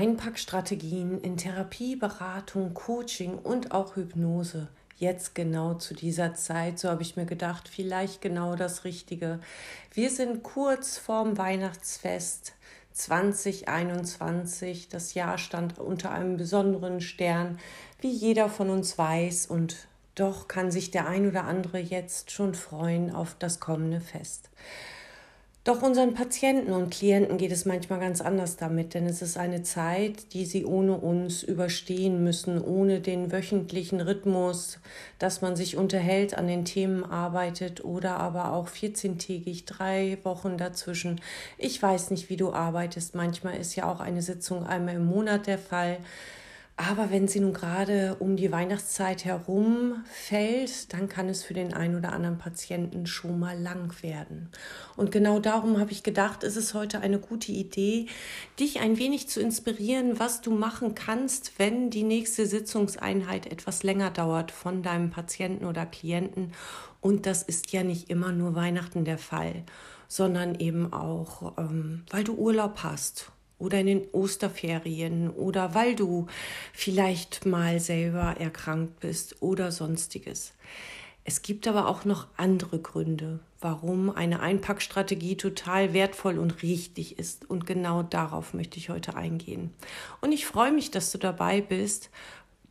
Einpackstrategien in Therapie, Beratung, Coaching und auch Hypnose. Jetzt genau zu dieser Zeit, so habe ich mir gedacht, vielleicht genau das Richtige. Wir sind kurz vorm Weihnachtsfest 2021. Das Jahr stand unter einem besonderen Stern, wie jeder von uns weiß, und doch kann sich der ein oder andere jetzt schon freuen auf das kommende Fest. Doch unseren Patienten und Klienten geht es manchmal ganz anders damit, denn es ist eine Zeit, die sie ohne uns überstehen müssen, ohne den wöchentlichen Rhythmus, dass man sich unterhält, an den Themen arbeitet oder aber auch 14-tägig, drei Wochen dazwischen. Ich weiß nicht, wie du arbeitest. Manchmal ist ja auch eine Sitzung einmal im Monat der Fall. Aber wenn sie nun gerade um die Weihnachtszeit herum fällt, dann kann es für den einen oder anderen Patienten schon mal lang werden. Und genau darum habe ich gedacht, ist es heute eine gute Idee, dich ein wenig zu inspirieren, was du machen kannst, wenn die nächste Sitzungseinheit etwas länger dauert von deinem Patienten oder Klienten. Und das ist ja nicht immer nur Weihnachten der Fall, sondern eben auch, ähm, weil du Urlaub hast oder in den Osterferien oder weil du vielleicht mal selber erkrankt bist oder sonstiges. Es gibt aber auch noch andere Gründe, warum eine Einpackstrategie total wertvoll und richtig ist. Und genau darauf möchte ich heute eingehen. Und ich freue mich, dass du dabei bist,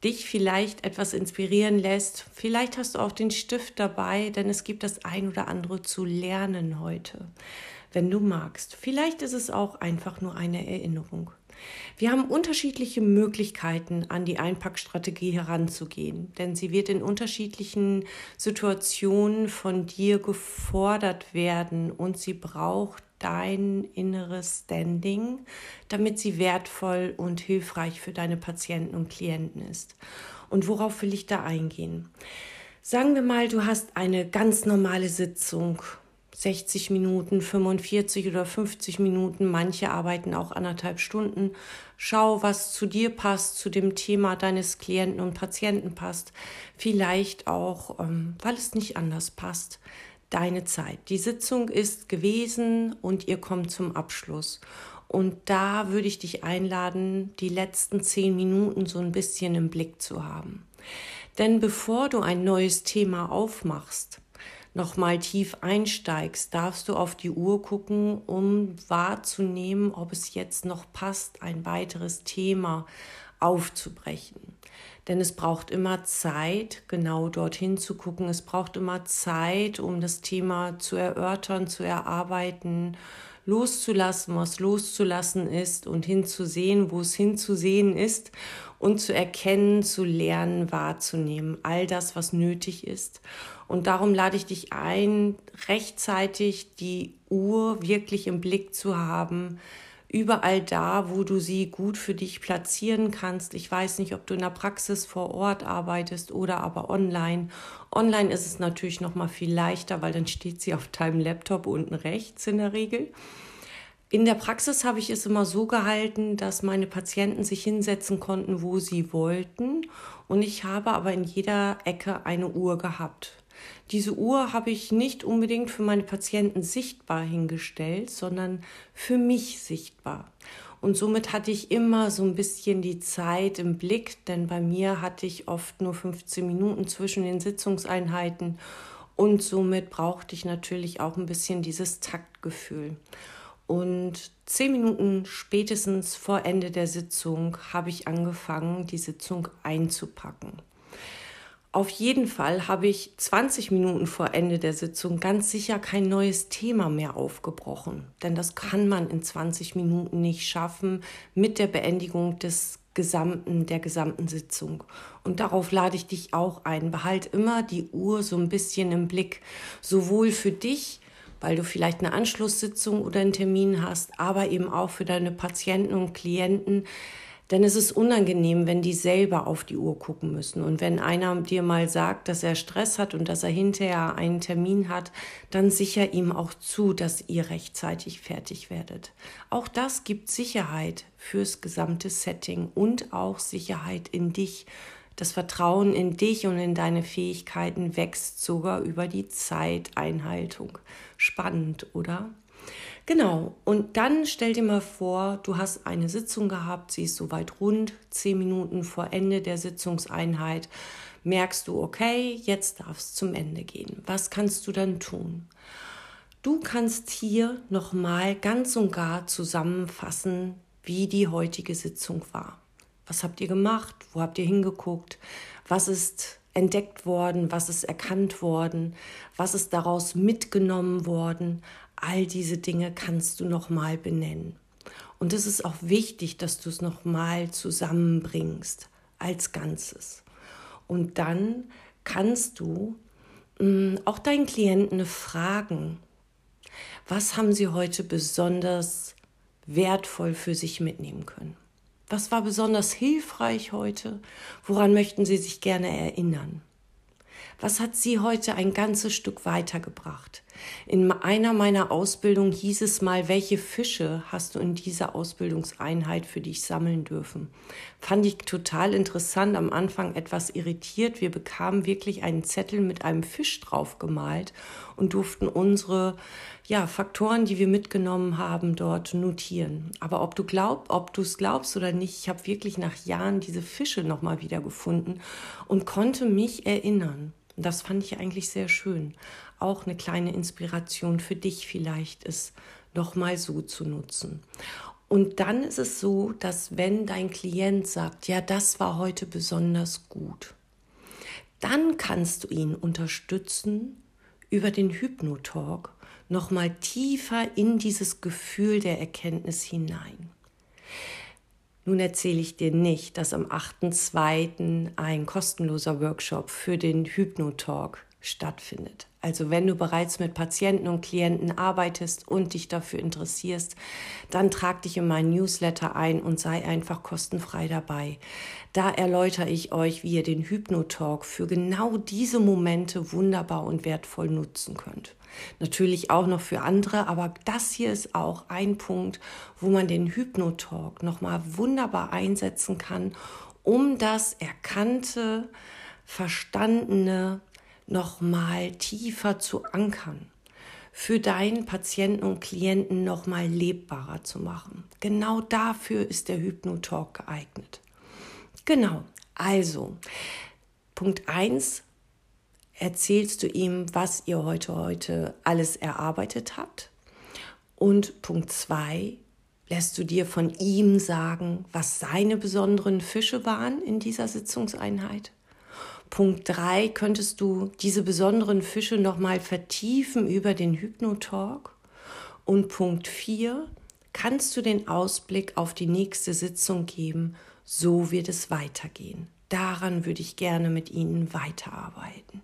dich vielleicht etwas inspirieren lässt. Vielleicht hast du auch den Stift dabei, denn es gibt das ein oder andere zu lernen heute wenn du magst. Vielleicht ist es auch einfach nur eine Erinnerung. Wir haben unterschiedliche Möglichkeiten, an die Einpackstrategie heranzugehen, denn sie wird in unterschiedlichen Situationen von dir gefordert werden und sie braucht dein inneres Standing, damit sie wertvoll und hilfreich für deine Patienten und Klienten ist. Und worauf will ich da eingehen? Sagen wir mal, du hast eine ganz normale Sitzung 60 Minuten, 45 oder 50 Minuten. Manche arbeiten auch anderthalb Stunden. Schau, was zu dir passt, zu dem Thema deines Klienten und Patienten passt. Vielleicht auch, ähm, weil es nicht anders passt, deine Zeit. Die Sitzung ist gewesen und ihr kommt zum Abschluss. Und da würde ich dich einladen, die letzten zehn Minuten so ein bisschen im Blick zu haben. Denn bevor du ein neues Thema aufmachst, nochmal tief einsteigst, darfst du auf die Uhr gucken, um wahrzunehmen, ob es jetzt noch passt, ein weiteres Thema aufzubrechen. Denn es braucht immer Zeit, genau dorthin zu gucken. Es braucht immer Zeit, um das Thema zu erörtern, zu erarbeiten, loszulassen, was loszulassen ist und hinzusehen, wo es hinzusehen ist und zu erkennen, zu lernen, wahrzunehmen. All das, was nötig ist. Und darum lade ich dich ein, rechtzeitig die Uhr wirklich im Blick zu haben, überall da, wo du sie gut für dich platzieren kannst. Ich weiß nicht, ob du in der Praxis vor Ort arbeitest oder aber online. Online ist es natürlich noch mal viel leichter, weil dann steht sie auf deinem Laptop unten rechts in der Regel. In der Praxis habe ich es immer so gehalten, dass meine Patienten sich hinsetzen konnten, wo sie wollten. Und ich habe aber in jeder Ecke eine Uhr gehabt. Diese Uhr habe ich nicht unbedingt für meine Patienten sichtbar hingestellt, sondern für mich sichtbar. Und somit hatte ich immer so ein bisschen die Zeit im Blick, denn bei mir hatte ich oft nur 15 Minuten zwischen den Sitzungseinheiten und somit brauchte ich natürlich auch ein bisschen dieses Taktgefühl. Und zehn Minuten spätestens vor Ende der Sitzung habe ich angefangen, die Sitzung einzupacken. Auf jeden Fall habe ich 20 Minuten vor Ende der Sitzung ganz sicher kein neues Thema mehr aufgebrochen. Denn das kann man in 20 Minuten nicht schaffen mit der Beendigung des gesamten, der gesamten Sitzung. Und darauf lade ich dich auch ein. Behalt immer die Uhr so ein bisschen im Blick. Sowohl für dich, weil du vielleicht eine Anschlusssitzung oder einen Termin hast, aber eben auch für deine Patienten und Klienten, denn es ist unangenehm, wenn die selber auf die Uhr gucken müssen. Und wenn einer dir mal sagt, dass er Stress hat und dass er hinterher einen Termin hat, dann sicher ihm auch zu, dass ihr rechtzeitig fertig werdet. Auch das gibt Sicherheit fürs gesamte Setting und auch Sicherheit in dich. Das Vertrauen in dich und in deine Fähigkeiten wächst sogar über die Zeiteinhaltung. Spannend, oder? Genau, und dann stell dir mal vor, du hast eine Sitzung gehabt, sie ist soweit rund, zehn Minuten vor Ende der Sitzungseinheit, merkst du, okay, jetzt darf es zum Ende gehen. Was kannst du dann tun? Du kannst hier nochmal ganz und gar zusammenfassen, wie die heutige Sitzung war. Was habt ihr gemacht? Wo habt ihr hingeguckt? Was ist entdeckt worden? Was ist erkannt worden? Was ist daraus mitgenommen worden? All diese Dinge kannst du nochmal benennen. Und es ist auch wichtig, dass du es nochmal zusammenbringst als Ganzes. Und dann kannst du mh, mm, auch deinen Klienten fragen, was haben sie heute besonders wertvoll für sich mitnehmen können? Was war besonders hilfreich heute? Woran möchten Sie sich gerne erinnern? Was hat Sie heute ein ganzes Stück weitergebracht? In einer meiner Ausbildungen hieß es mal, welche Fische hast du in dieser Ausbildungseinheit für dich sammeln dürfen? Fand ich total interessant, am Anfang etwas irritiert. Wir bekamen wirklich einen Zettel mit einem Fisch drauf gemalt und durften unsere ja, Faktoren, die wir mitgenommen haben, dort notieren. Aber ob du glaubst, ob du es glaubst oder nicht, ich habe wirklich nach Jahren diese Fische nochmal wieder gefunden und konnte mich erinnern. Das fand ich eigentlich sehr schön. Auch eine kleine Inspiration für dich vielleicht ist, nochmal so zu nutzen. Und dann ist es so, dass wenn dein Klient sagt, ja, das war heute besonders gut, dann kannst du ihn unterstützen über den Hypnotalk nochmal tiefer in dieses Gefühl der Erkenntnis hinein. Nun erzähle ich dir nicht, dass am 8.2. ein kostenloser Workshop für den Hypnotalk stattfindet. Also wenn du bereits mit Patienten und Klienten arbeitest und dich dafür interessierst, dann trag dich in meinen Newsletter ein und sei einfach kostenfrei dabei. Da erläutere ich euch, wie ihr den Hypnotalk für genau diese Momente wunderbar und wertvoll nutzen könnt. Natürlich auch noch für andere, aber das hier ist auch ein Punkt, wo man den Hypnotalk nochmal wunderbar einsetzen kann, um das Erkannte, Verstandene nochmal tiefer zu ankern für deinen Patienten und Klienten nochmal lebbarer zu machen. Genau dafür ist der Hypnotalk geeignet. Genau, also Punkt 1, erzählst du ihm, was ihr heute heute alles erarbeitet habt. Und Punkt zwei, lässt du dir von ihm sagen, was seine besonderen Fische waren in dieser Sitzungseinheit. Punkt drei, könntest du diese besonderen Fische nochmal vertiefen über den Hypnotalk. Und Punkt vier, kannst du den Ausblick auf die nächste Sitzung geben, so wird es weitergehen. Daran würde ich gerne mit Ihnen weiterarbeiten.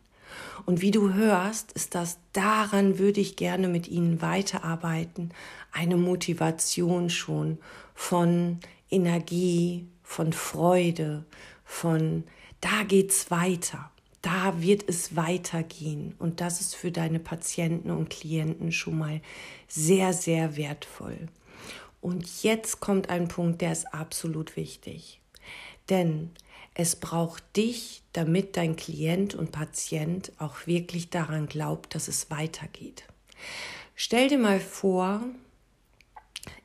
Und wie du hörst, ist das, daran würde ich gerne mit Ihnen weiterarbeiten, eine Motivation schon von Energie, von Freude, von da geht's weiter. Da wird es weitergehen. Und das ist für deine Patienten und Klienten schon mal sehr, sehr wertvoll. Und jetzt kommt ein Punkt, der ist absolut wichtig. Denn es braucht dich, damit dein Klient und Patient auch wirklich daran glaubt, dass es weitergeht. Stell dir mal vor,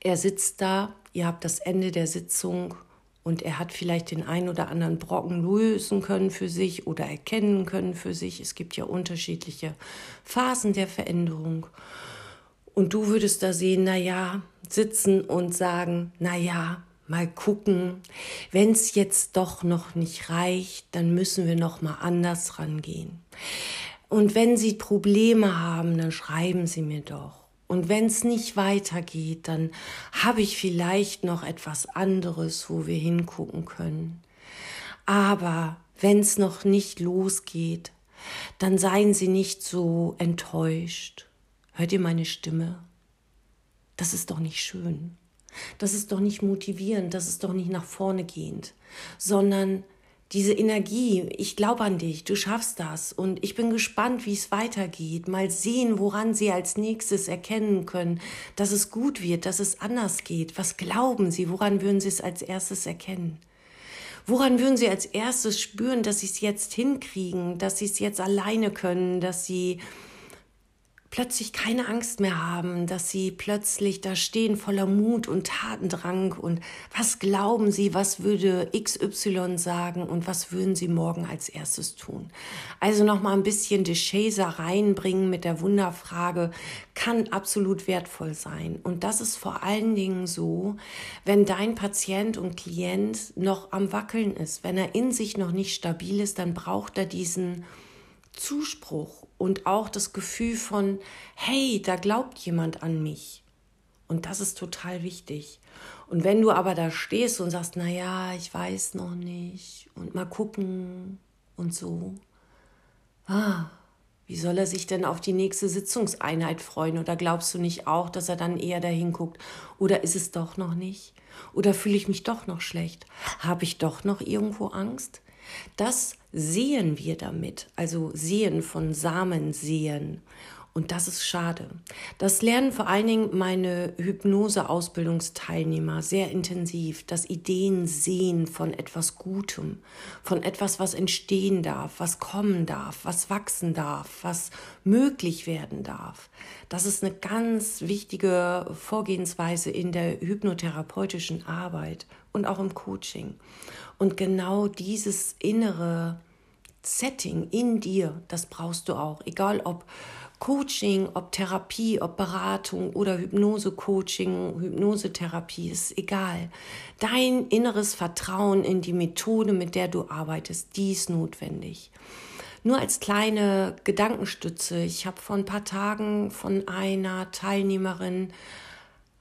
er sitzt da, ihr habt das Ende der Sitzung und er hat vielleicht den einen oder anderen Brocken lösen können für sich oder erkennen können für sich. Es gibt ja unterschiedliche Phasen der Veränderung. Und du würdest da sehen, na ja, sitzen und sagen, na ja, mal gucken. Wenn es jetzt doch noch nicht reicht, dann müssen wir noch mal anders rangehen. Und wenn Sie Probleme haben, dann schreiben Sie mir doch. Und wenn es nicht weitergeht, dann habe ich vielleicht noch etwas anderes, wo wir hingucken können. Aber wenn es noch nicht losgeht, dann seien Sie nicht so enttäuscht. Hört ihr meine Stimme? Das ist doch nicht schön. Das ist doch nicht motivierend, das ist doch nicht nach vorne gehend, sondern diese Energie, ich glaube an dich, du schaffst das und ich bin gespannt, wie es weitergeht. Mal sehen, woran sie als nächstes erkennen können, dass es gut wird, dass es anders geht. Was glauben sie? Woran würden sie es als erstes erkennen? Woran würden sie als erstes spüren, dass sie es jetzt hinkriegen, dass sie es jetzt alleine können, dass sie plötzlich keine Angst mehr haben, dass sie plötzlich da stehen voller Mut und Tatendrang und was glauben sie, was würde XY sagen und was würden sie morgen als erstes tun. Also noch mal ein bisschen de Chaser reinbringen mit der Wunderfrage kann absolut wertvoll sein und das ist vor allen Dingen so, wenn dein Patient und Klient noch am wackeln ist, wenn er in sich noch nicht stabil ist, dann braucht er diesen Zuspruch und auch das Gefühl von, hey, da glaubt jemand an mich. Und das ist total wichtig. Und wenn du aber da stehst und sagst, na ja, ich weiß noch nicht und mal gucken und so, ah, wie soll er sich denn auf die nächste Sitzungseinheit freuen? Oder glaubst du nicht auch, dass er dann eher dahin guckt? Oder ist es doch noch nicht? Oder fühle ich mich doch noch schlecht? Habe ich doch noch irgendwo Angst? Das sehen wir damit, also sehen von Samen sehen. Und das ist schade. Das lernen vor allen Dingen meine Hypnose-Ausbildungsteilnehmer sehr intensiv. Das Ideen sehen von etwas Gutem, von etwas, was entstehen darf, was kommen darf, was wachsen darf, was möglich werden darf. Das ist eine ganz wichtige Vorgehensweise in der hypnotherapeutischen Arbeit und auch im Coaching. Und genau dieses innere Setting in dir, das brauchst du auch, egal ob Coaching, ob Therapie, ob Beratung oder Hypnose-Coaching, Hypnosetherapie, ist egal. Dein inneres Vertrauen in die Methode, mit der du arbeitest, die ist notwendig. Nur als kleine Gedankenstütze. Ich habe vor ein paar Tagen von einer Teilnehmerin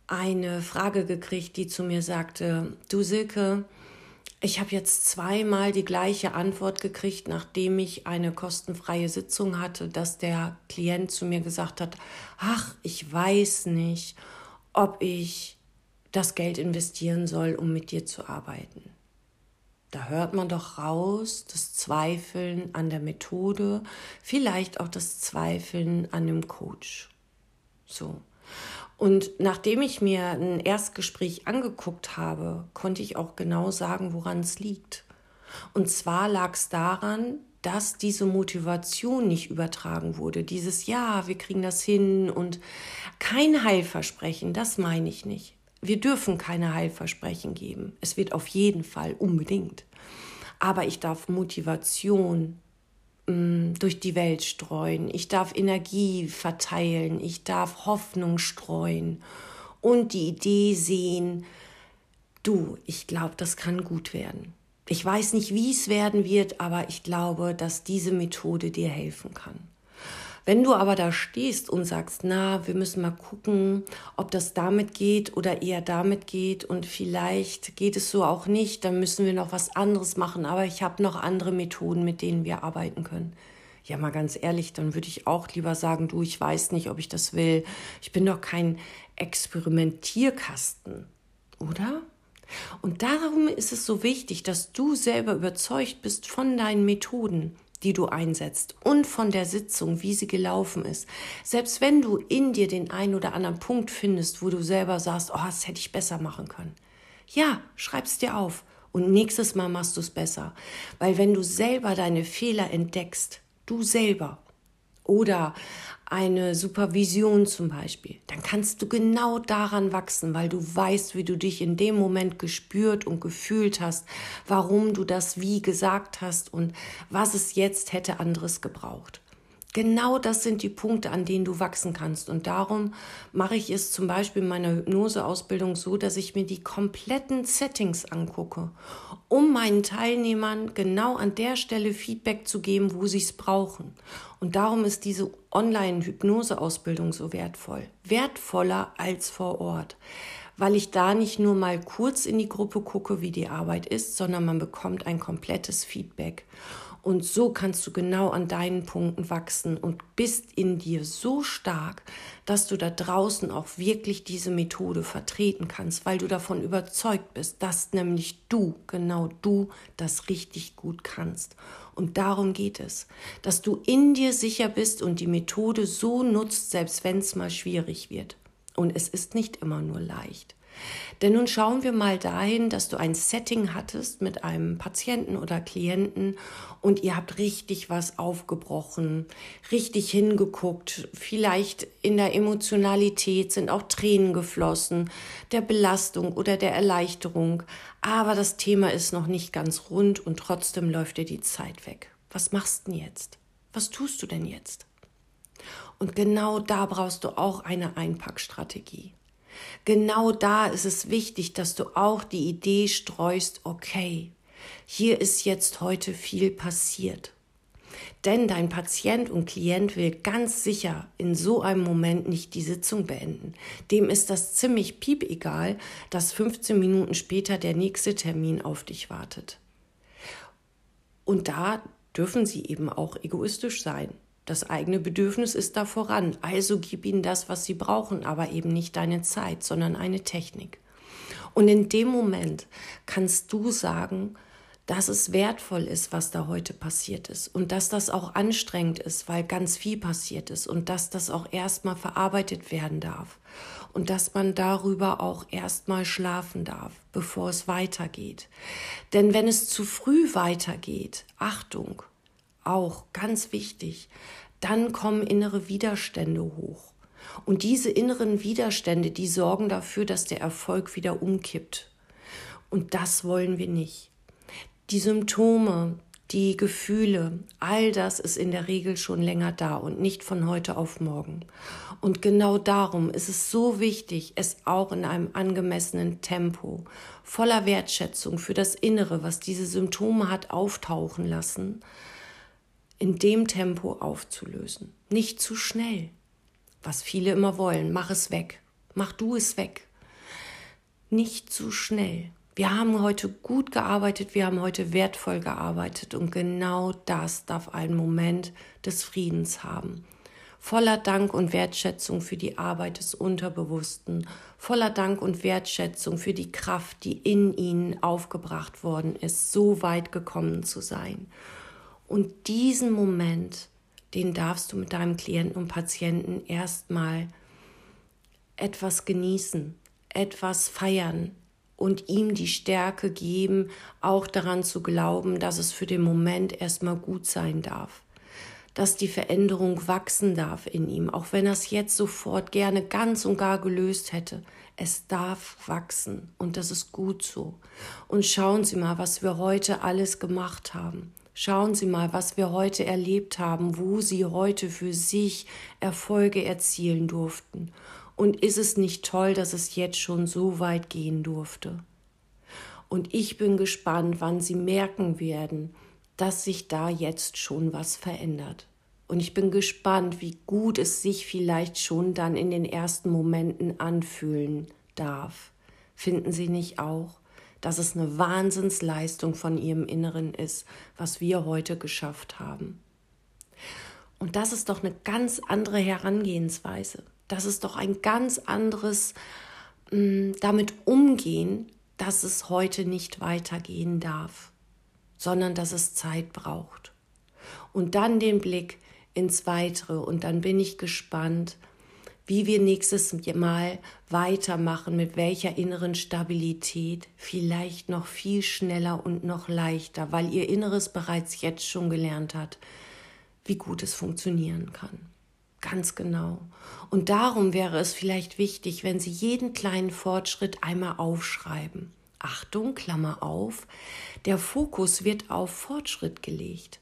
eine Frage gekriegt, die zu mir sagte, du Silke, ich habe jetzt zweimal die gleiche Antwort gekriegt, nachdem ich eine kostenfreie Sitzung hatte, dass der Klient zu mir gesagt hat, ach, ich weiß nicht, ob ich das Geld investieren soll, um mit dir zu arbeiten. Da hört man doch raus das Zweifeln an der Methode, vielleicht auch das Zweifeln an dem Coach. So. Und nachdem ich mir ein Erstgespräch angeguckt habe, konnte ich auch genau sagen, woran es liegt. Und zwar lag es daran, dass diese Motivation nicht übertragen wurde. Dieses Ja, wir kriegen das hin und kein Heilversprechen, das meine ich nicht. Wir dürfen keine Heilversprechen geben. Es wird auf jeden Fall unbedingt. Aber ich darf Motivation durch die Welt streuen. Ich darf Energie verteilen. Ich darf Hoffnung streuen und die Idee sehen, du, ich glaube, das kann gut werden. Ich weiß nicht, wie es werden wird, aber ich glaube, dass diese Methode dir helfen kann. Wenn du aber da stehst und sagst, na, wir müssen mal gucken, ob das damit geht oder eher damit geht und vielleicht geht es so auch nicht, dann müssen wir noch was anderes machen, aber ich habe noch andere Methoden, mit denen wir arbeiten können. Ja, mal ganz ehrlich, dann würde ich auch lieber sagen, du, ich weiß nicht, ob ich das will. Ich bin doch kein Experimentierkasten, oder? Und darum ist es so wichtig, dass du selber überzeugt bist von deinen Methoden, die du einsetzt und von der Sitzung, wie sie gelaufen ist. Selbst wenn du in dir den einen oder anderen Punkt findest, wo du selber sagst, oh, das hätte ich besser machen können. Ja, schreib's dir auf und nächstes Mal machst du es besser. Weil wenn du selber deine Fehler entdeckst, du selber, oder eine Supervision zum Beispiel, dann kannst du genau daran wachsen, weil du weißt, wie du dich in dem Moment gespürt und gefühlt hast, warum du das wie gesagt hast und was es jetzt hätte anderes gebraucht. Genau das sind die Punkte, an denen du wachsen kannst. Und darum mache ich es zum Beispiel in meiner Hypnoseausbildung so, dass ich mir die kompletten Settings angucke, um meinen Teilnehmern genau an der Stelle Feedback zu geben, wo sie es brauchen. Und darum ist diese Online-Hypnose-Ausbildung so wertvoll. Wertvoller als vor Ort weil ich da nicht nur mal kurz in die Gruppe gucke, wie die Arbeit ist, sondern man bekommt ein komplettes Feedback. Und so kannst du genau an deinen Punkten wachsen und bist in dir so stark, dass du da draußen auch wirklich diese Methode vertreten kannst, weil du davon überzeugt bist, dass nämlich du, genau du, das richtig gut kannst. Und darum geht es, dass du in dir sicher bist und die Methode so nutzt, selbst wenn es mal schwierig wird. Und es ist nicht immer nur leicht. Denn nun schauen wir mal dahin, dass du ein Setting hattest mit einem Patienten oder Klienten und ihr habt richtig was aufgebrochen, richtig hingeguckt, vielleicht in der Emotionalität sind auch Tränen geflossen, der Belastung oder der Erleichterung, aber das Thema ist noch nicht ganz rund und trotzdem läuft dir die Zeit weg. Was machst du denn jetzt? Was tust du denn jetzt? Und genau da brauchst du auch eine Einpackstrategie. Genau da ist es wichtig, dass du auch die Idee streust, okay, hier ist jetzt heute viel passiert. Denn dein Patient und Klient will ganz sicher in so einem Moment nicht die Sitzung beenden. Dem ist das ziemlich piep egal, dass 15 Minuten später der nächste Termin auf dich wartet. Und da dürfen sie eben auch egoistisch sein. Das eigene Bedürfnis ist da voran. Also gib ihnen das, was sie brauchen, aber eben nicht deine Zeit, sondern eine Technik. Und in dem Moment kannst du sagen, dass es wertvoll ist, was da heute passiert ist und dass das auch anstrengend ist, weil ganz viel passiert ist und dass das auch erstmal verarbeitet werden darf und dass man darüber auch erstmal schlafen darf, bevor es weitergeht. Denn wenn es zu früh weitergeht, Achtung, auch ganz wichtig, dann kommen innere Widerstände hoch. Und diese inneren Widerstände, die sorgen dafür, dass der Erfolg wieder umkippt. Und das wollen wir nicht. Die Symptome, die Gefühle, all das ist in der Regel schon länger da und nicht von heute auf morgen. Und genau darum ist es so wichtig, es auch in einem angemessenen Tempo, voller Wertschätzung für das Innere, was diese Symptome hat auftauchen lassen, in dem Tempo aufzulösen. Nicht zu schnell. Was viele immer wollen, mach es weg. Mach du es weg. Nicht zu schnell. Wir haben heute gut gearbeitet, wir haben heute wertvoll gearbeitet und genau das darf ein Moment des Friedens haben. Voller Dank und Wertschätzung für die Arbeit des Unterbewussten, voller Dank und Wertschätzung für die Kraft, die in ihnen aufgebracht worden ist, so weit gekommen zu sein. Und diesen Moment, den darfst du mit deinem Klienten und Patienten erstmal etwas genießen, etwas feiern und ihm die Stärke geben, auch daran zu glauben, dass es für den Moment erstmal gut sein darf, dass die Veränderung wachsen darf in ihm, auch wenn er es jetzt sofort gerne ganz und gar gelöst hätte. Es darf wachsen und das ist gut so. Und schauen Sie mal, was wir heute alles gemacht haben. Schauen Sie mal, was wir heute erlebt haben, wo Sie heute für sich Erfolge erzielen durften. Und ist es nicht toll, dass es jetzt schon so weit gehen durfte? Und ich bin gespannt, wann Sie merken werden, dass sich da jetzt schon was verändert. Und ich bin gespannt, wie gut es sich vielleicht schon dann in den ersten Momenten anfühlen darf. Finden Sie nicht auch? Dass es eine Wahnsinnsleistung von ihrem Inneren ist, was wir heute geschafft haben. Und das ist doch eine ganz andere Herangehensweise. Das ist doch ein ganz anderes mh, mm, damit umgehen, dass es heute nicht weitergehen darf, sondern dass es Zeit braucht. Und dann den Blick ins Weitere und dann bin ich gespannt, wie wir nächstes Mal weitermachen, mit welcher inneren Stabilität, vielleicht noch viel schneller und noch leichter, weil ihr Inneres bereits jetzt schon gelernt hat, wie gut es funktionieren kann. Ganz genau. Und darum wäre es vielleicht wichtig, wenn Sie jeden kleinen Fortschritt einmal aufschreiben. Achtung, Klammer auf, der Fokus wird auf Fortschritt gelegt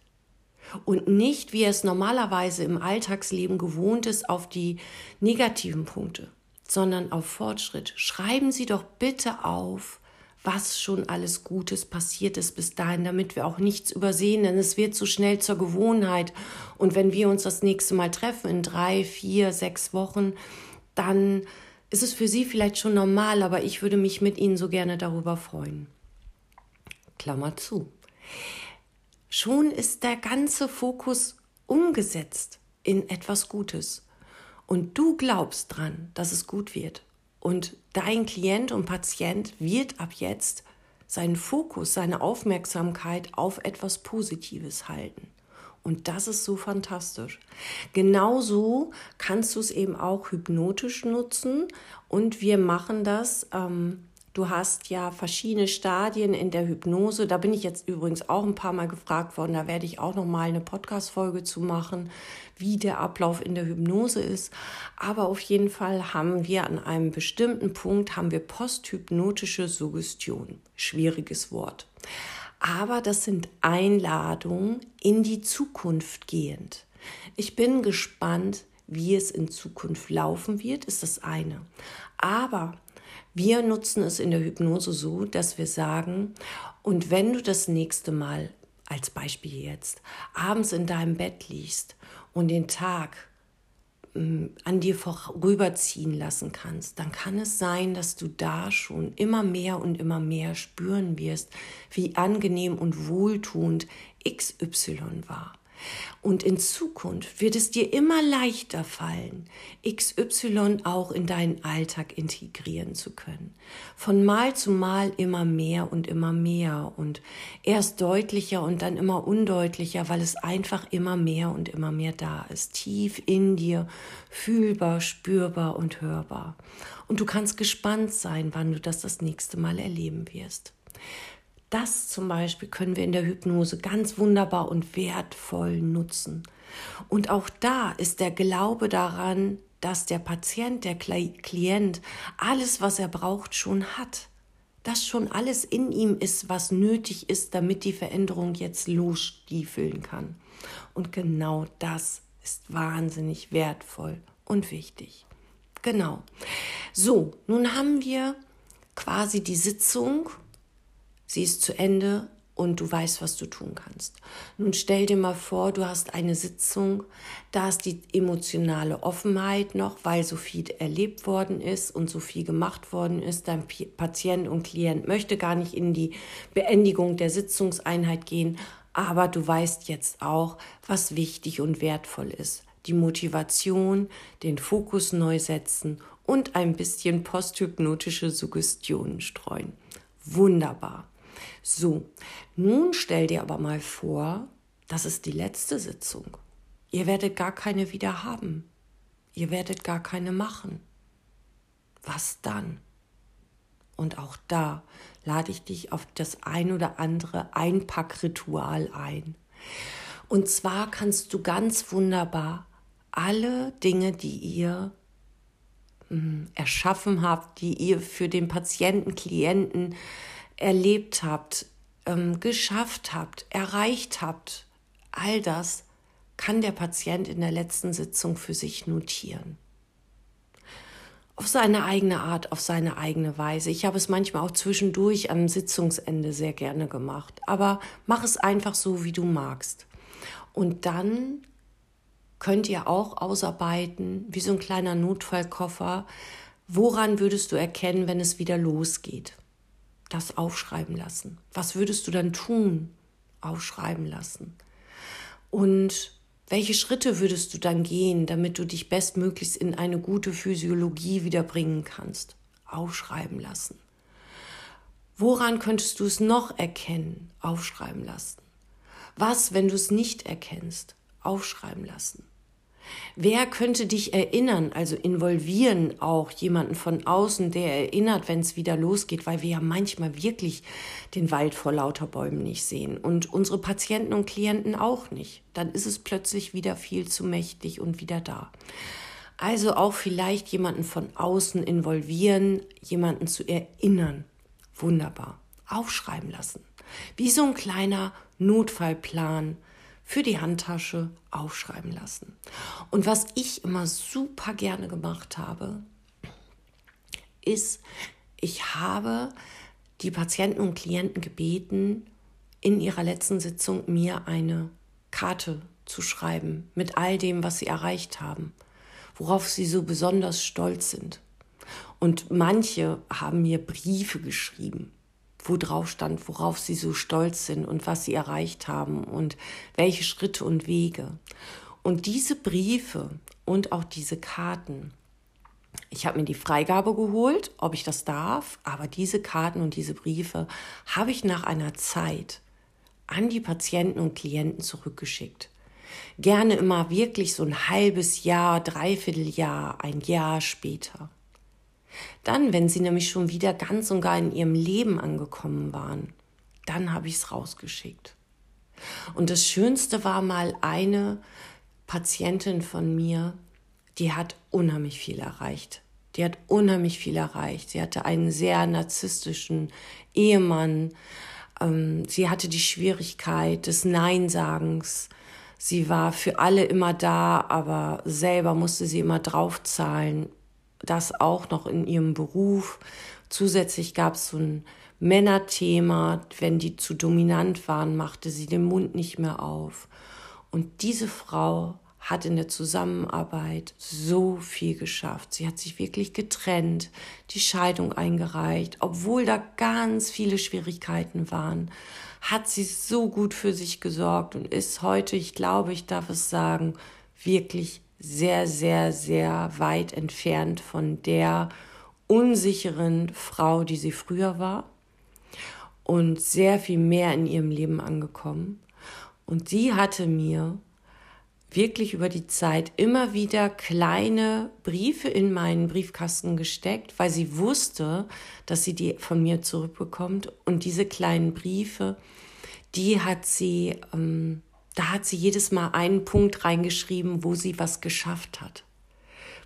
und nicht, wie es normalerweise im Alltagsleben gewohnt ist, auf die negativen Punkte, sondern auf Fortschritt. Schreiben Sie doch bitte auf, was schon alles Gutes passiert ist bis dahin, damit wir auch nichts übersehen, denn es wird so schnell zur Gewohnheit. Und wenn wir uns das nächste Mal treffen in drei, vier, sechs Wochen, dann ist es für Sie vielleicht schon normal, aber ich würde mich mit Ihnen so gerne darüber freuen. Klammer zu. Schon ist der ganze Fokus umgesetzt in etwas Gutes. Und du glaubst dran, dass es gut wird. Und dein Klient und Patient wird ab jetzt seinen Fokus, seine Aufmerksamkeit auf etwas Positives halten. Und das ist so fantastisch. Genauso kannst du es eben auch hypnotisch nutzen. Und wir machen das ähm, Du hast ja verschiedene Stadien in der Hypnose. Da bin ich jetzt übrigens auch ein paar Mal gefragt worden. Da werde ich auch noch mal eine Podcast-Folge zu machen, wie der Ablauf in der Hypnose ist. Aber auf jeden Fall haben wir an einem bestimmten Punkt haben wir posthypnotische Suggestion. Schwieriges Wort. Aber das sind Einladungen in die Zukunft gehend. Ich bin gespannt, wie es in Zukunft laufen wird, ist das eine. Aber wir nutzen es in der Hypnose so, dass wir sagen, und wenn du das nächste Mal, als Beispiel jetzt, abends in deinem Bett liegst und den Tag mm, an dir vorüberziehen lassen kannst, dann kann es sein, dass du da schon immer mehr und immer mehr spüren wirst, wie angenehm und wohltuend XY war. Und in Zukunft wird es dir immer leichter fallen, XY auch in deinen Alltag integrieren zu können. Von Mal zu Mal immer mehr und immer mehr und erst deutlicher und dann immer undeutlicher, weil es einfach immer mehr und immer mehr da ist. Tief in dir, fühlbar, spürbar und hörbar. Und du kannst gespannt sein, wann du das das nächste Mal erleben wirst. Das zum Beispiel können wir in der Hypnose ganz wunderbar und wertvoll nutzen. Und auch da ist der Glaube daran, dass der Patient, der Klient alles, was er braucht, schon hat. Dass schon alles in ihm ist, was nötig ist, damit die Veränderung jetzt losstiefeln kann. Und genau das ist wahnsinnig wertvoll und wichtig. Genau. So, nun haben wir quasi die Sitzung Sie ist zu Ende und du weißt, was du tun kannst. Nun stell dir mal vor, du hast eine Sitzung, da ist die emotionale Offenheit noch, weil so viel erlebt worden ist und so viel gemacht worden ist. Dein Patient und Klient möchte gar nicht in die Beendigung der Sitzungseinheit gehen, aber du weißt jetzt auch, was wichtig und wertvoll ist. Die Motivation, den Fokus neu setzen und ein bisschen posthypnotische Suggestionen streuen. Wunderbar. So, nun stell dir aber mal vor, das ist die letzte Sitzung. Ihr werdet gar keine wieder haben. Ihr werdet gar keine machen. Was dann? Und auch da lade ich dich auf das ein oder andere Einpackritual ein. Und zwar kannst du ganz wunderbar alle Dinge, die ihr hm, erschaffen habt, die ihr für den Patienten, Klienten erlebt habt, ähm, geschafft habt, erreicht habt, all das kann der Patient in der letzten Sitzung für sich notieren. Auf seine eigene Art, auf seine eigene Weise. Ich habe es manchmal auch zwischendurch am Sitzungsende sehr gerne gemacht. Aber mach es einfach so, wie du magst. Und dann könnt ihr auch ausarbeiten, wie so ein kleiner Notfallkoffer, woran würdest du erkennen, wenn es wieder losgeht? Das aufschreiben lassen. Was würdest du dann tun? Aufschreiben lassen. Und welche Schritte würdest du dann gehen, damit du dich bestmöglichst in eine gute Physiologie wiederbringen kannst? Aufschreiben lassen. Woran könntest du es noch erkennen? Aufschreiben lassen. Was, wenn du es nicht erkennst? Aufschreiben lassen. Wer könnte dich erinnern, also involvieren auch jemanden von außen, der erinnert, wenn es wieder losgeht, weil wir ja manchmal wirklich den Wald vor lauter Bäumen nicht sehen und unsere Patienten und Klienten auch nicht. Dann ist es plötzlich wieder viel zu mächtig und wieder da. Also auch vielleicht jemanden von außen involvieren, jemanden zu erinnern. Wunderbar. Aufschreiben lassen. Wie so ein kleiner Notfallplan für die Handtasche aufschreiben lassen. Und was ich immer super gerne gemacht habe, ist, ich habe die Patienten und Klienten gebeten, in ihrer letzten Sitzung mir eine Karte zu schreiben mit all dem, was sie erreicht haben, worauf sie so besonders stolz sind. Und manche haben mir Briefe geschrieben wo drauf stand, worauf sie so stolz sind und was sie erreicht haben und welche Schritte und Wege. Und diese Briefe und auch diese Karten, ich habe mir die Freigabe geholt, ob ich das darf, aber diese Karten und diese Briefe habe ich nach einer Zeit an die Patienten und Klienten zurückgeschickt. Gerne immer wirklich so ein halbes Jahr, dreiviertel Jahr, ein Jahr später. Dann, wenn sie nämlich schon wieder ganz und gar in ihrem Leben angekommen waren, dann habe ich es rausgeschickt. Und das Schönste war mal eine Patientin von mir, die hat unheimlich viel erreicht. Die hat unheimlich viel erreicht. Sie hatte einen sehr narzisstischen Ehemann. Ähm, sie hatte die Schwierigkeit des Neinsagens. Sie war für alle immer da, aber selber musste sie immer draufzahlen. Das auch noch in ihrem Beruf. Zusätzlich gab es so ein Männerthema. Wenn die zu dominant waren, machte sie den Mund nicht mehr auf. Und diese Frau hat in der Zusammenarbeit so viel geschafft. Sie hat sich wirklich getrennt, die Scheidung eingereicht, obwohl da ganz viele Schwierigkeiten waren, hat sie so gut für sich gesorgt und ist heute, ich glaube, ich darf es sagen, wirklich sehr, sehr, sehr weit entfernt von der unsicheren Frau, die sie früher war und sehr viel mehr in ihrem Leben angekommen. Und sie hatte mir wirklich über die Zeit immer wieder kleine Briefe in meinen Briefkasten gesteckt, weil sie wusste, dass sie die von mir zurückbekommt. Und diese kleinen Briefe, die hat sie, ähm, da hat sie jedes Mal einen Punkt reingeschrieben, wo sie was geschafft hat,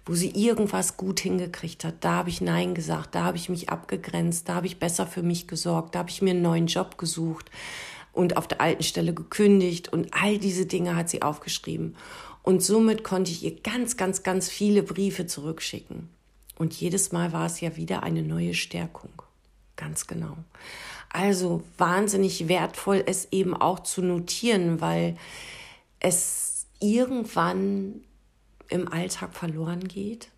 wo sie irgendwas gut hingekriegt hat. Da habe ich Nein gesagt, da habe ich mich abgegrenzt, da habe ich besser für mich gesorgt, da habe ich mir einen neuen Job gesucht und auf der alten Stelle gekündigt und all diese Dinge hat sie aufgeschrieben. Und somit konnte ich ihr ganz, ganz, ganz viele Briefe zurückschicken. Und jedes Mal war es ja wieder eine neue Stärkung. Ganz genau. Also wahnsinnig wertvoll, es eben auch zu notieren, weil es irgendwann im Alltag verloren geht.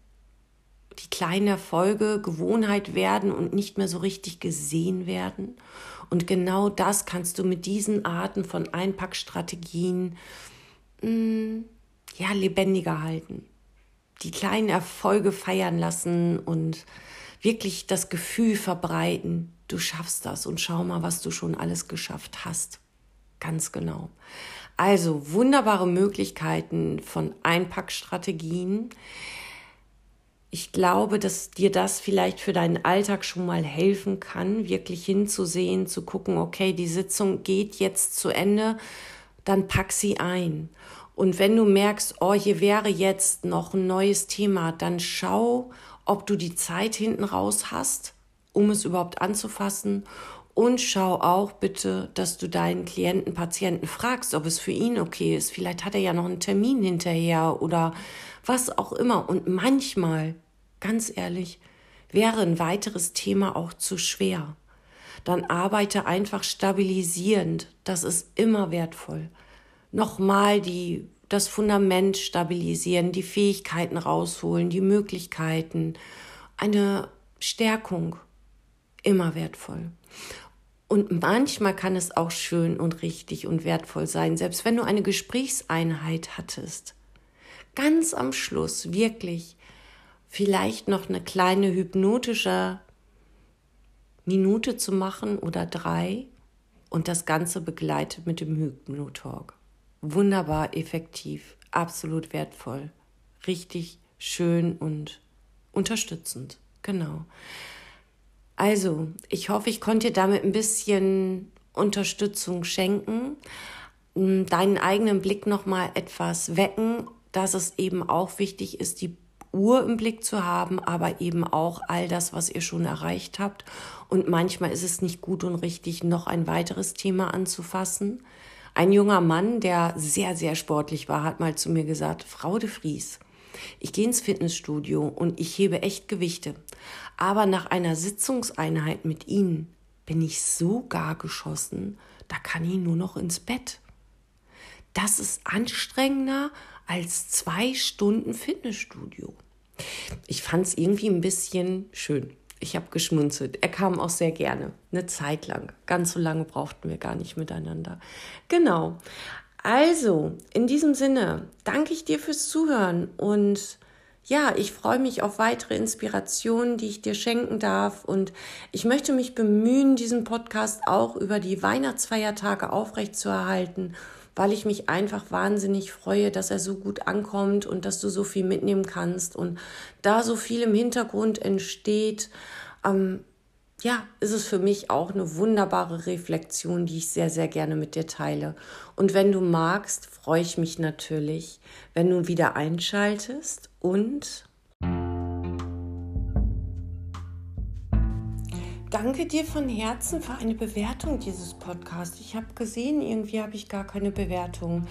Die kleinen Erfolge Gewohnheit werden und nicht mehr so richtig gesehen werden. Und genau das kannst du mit diesen Arten von Einpackstrategien mh, mm, ja, lebendiger halten. Die kleinen Erfolge feiern lassen und wirklich das Gefühl verbreiten, du schaffst das und schau mal, was du schon alles geschafft hast. Ganz genau. Also wunderbare Möglichkeiten von Einpackstrategien. Ich glaube, dass dir das vielleicht für deinen Alltag schon mal helfen kann, wirklich hinzusehen, zu gucken, okay, die Sitzung geht jetzt zu Ende, dann pack sie ein. Und wenn du merkst, oh, hier wäre jetzt noch ein neues Thema, dann schau, ob du die Zeit hinten raus hast, um es überhaupt anzufassen. Und schau auch bitte, dass du deinen Klienten, Patienten fragst, ob es für ihn okay ist. Vielleicht hat er ja noch einen Termin hinterher oder was auch immer. Und manchmal ganz ehrlich, wäre ein weiteres Thema auch zu schwer. Dann arbeite einfach stabilisierend. Das ist immer wertvoll. Nochmal die, das Fundament stabilisieren, die Fähigkeiten rausholen, die Möglichkeiten. Eine Stärkung. Immer wertvoll. Und manchmal kann es auch schön und richtig und wertvoll sein, selbst wenn du eine Gesprächseinheit hattest. Ganz am Schluss wirklich vielleicht noch eine kleine hypnotische Minute zu machen oder drei und das Ganze begleitet mit dem Hypnotalk. Wunderbar effektiv, absolut wertvoll, richtig schön und unterstützend. Genau. Also, ich hoffe, ich konnte dir damit ein bisschen Unterstützung schenken, deinen eigenen Blick noch mal etwas wecken, dass es eben auch wichtig ist, die Uhr im Blick zu haben, aber eben auch all das, was ihr schon erreicht habt. Und manchmal ist es nicht gut und richtig, noch ein weiteres Thema anzufassen. Ein junger Mann, der sehr, sehr sportlich war, hat mal zu mir gesagt, Frau de Vries, ich gehe ins Fitnessstudio und ich hebe echt Gewichte. Aber nach einer Sitzungseinheit mit Ihnen bin ich so gar geschossen, da kann ich nur noch ins Bett. Das ist anstrengender als zwei Stunden Fitnessstudio. Ich fand es irgendwie ein bisschen schön. Ich habe geschmunzelt. Er kam auch sehr gerne, eine Zeit lang. Ganz so lange brauchten wir gar nicht miteinander. Genau. Also, in diesem Sinne, danke ich dir fürs Zuhören und ja, ich freue mich auf weitere Inspirationen, die ich dir schenken darf. Und ich möchte mich bemühen, diesen Podcast auch über die Weihnachtsfeiertage aufrechtzuerhalten weil ich mich einfach wahnsinnig freue, dass er so gut ankommt und dass du so viel mitnehmen kannst und da so viel im Hintergrund entsteht. Ähm, ja, ist es für mich auch eine wunderbare Reflexion, die ich sehr, sehr gerne mit dir teile. Und wenn du magst, freue ich mich natürlich, wenn du wieder einschaltest und danke dir von Herzen für eine Bewertung dieses Podcasts. Ich habe gesehen, irgendwie habe ich gar keine Bewertung,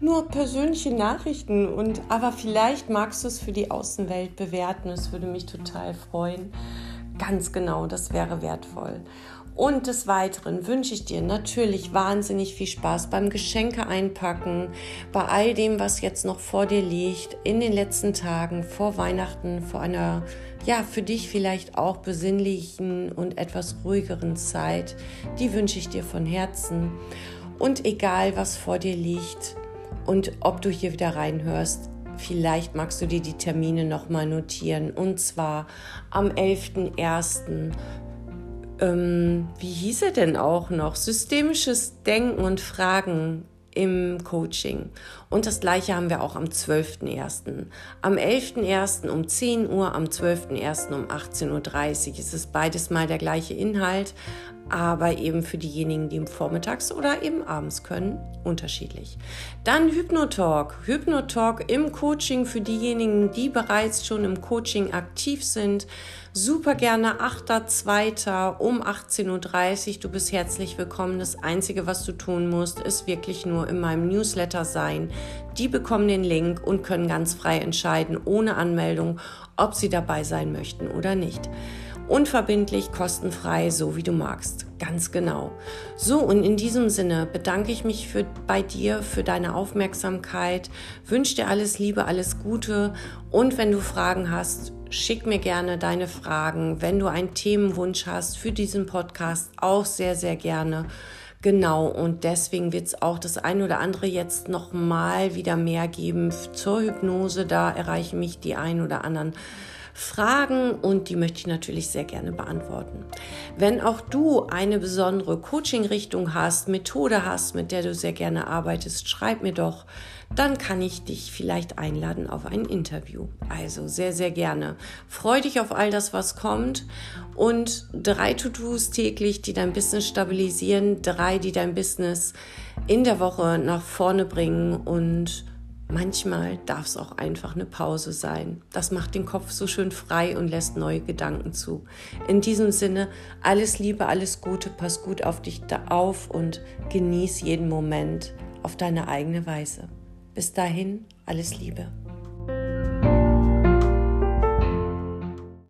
nur persönliche Nachrichten. Und aber vielleicht magst du es für die Außenwelt bewerten. Es würde mich total freuen. Ganz genau, das wäre wertvoll. Und des Weiteren wünsche ich dir natürlich wahnsinnig viel Spaß beim Geschenke einpacken, bei all dem, was jetzt noch vor dir liegt, in den letzten Tagen vor Weihnachten, vor einer, ja, für dich vielleicht auch besinnlichen und etwas ruhigeren Zeit. Die wünsche ich dir von Herzen. Und egal, was vor dir liegt und ob du hier wieder reinhörst, vielleicht magst du dir die Termine nochmal notieren. Und zwar am 11.01 ähm, wie hieß er denn auch noch? Systemisches Denken und Fragen im Coaching. Und das gleiche haben wir auch am 12.01. Am 11.01. um 10 Uhr, am 12.01. um 18.30 Uhr. Es ist beides mal der gleiche Inhalt, aber eben für diejenigen, die im Vormittags oder eben abends können, unterschiedlich. Dann Hypnotalk. Hypnotalk im Coaching für diejenigen, die bereits schon im Coaching aktiv sind. Super gerne 8.2. um 18.30 Uhr. Du bist herzlich willkommen. Das Einzige, was du tun musst, ist wirklich nur in meinem Newsletter sein. Die bekommen den Link und können ganz frei entscheiden, ohne Anmeldung, ob sie dabei sein möchten oder nicht. Unverbindlich, kostenfrei, so wie du magst. Ganz genau. So, und in diesem Sinne bedanke ich mich für, bei dir für deine Aufmerksamkeit, wünsche dir alles Liebe, alles Gute und wenn du Fragen hast, schick mir gerne deine Fragen. Wenn du einen Themenwunsch hast für diesen Podcast, auch sehr, sehr gerne. Genau, und deswegen wird es auch das ein oder andere jetzt nochmal wieder mehr geben zur Hypnose. Da erreichen mich die ein oder anderen Fragen und die möchte ich natürlich sehr gerne beantworten. Wenn auch du eine besondere Coaching-Richtung hast, Methode hast, mit der du sehr gerne arbeitest, schreib mir doch. Dann kann ich dich vielleicht einladen auf ein Interview. Also sehr, sehr gerne. Freu dich auf all das, was kommt. Und drei To-Dos täglich, die dein Business stabilisieren. Drei, die dein Business in der Woche nach vorne bringen und Manchmal darf es auch einfach eine Pause sein. Das macht den Kopf so schön frei und lässt neue Gedanken zu. In diesem Sinne, alles Liebe, alles Gute, pass gut auf dich auf und genieß jeden Moment auf deine eigene Weise. Bis dahin, alles Liebe.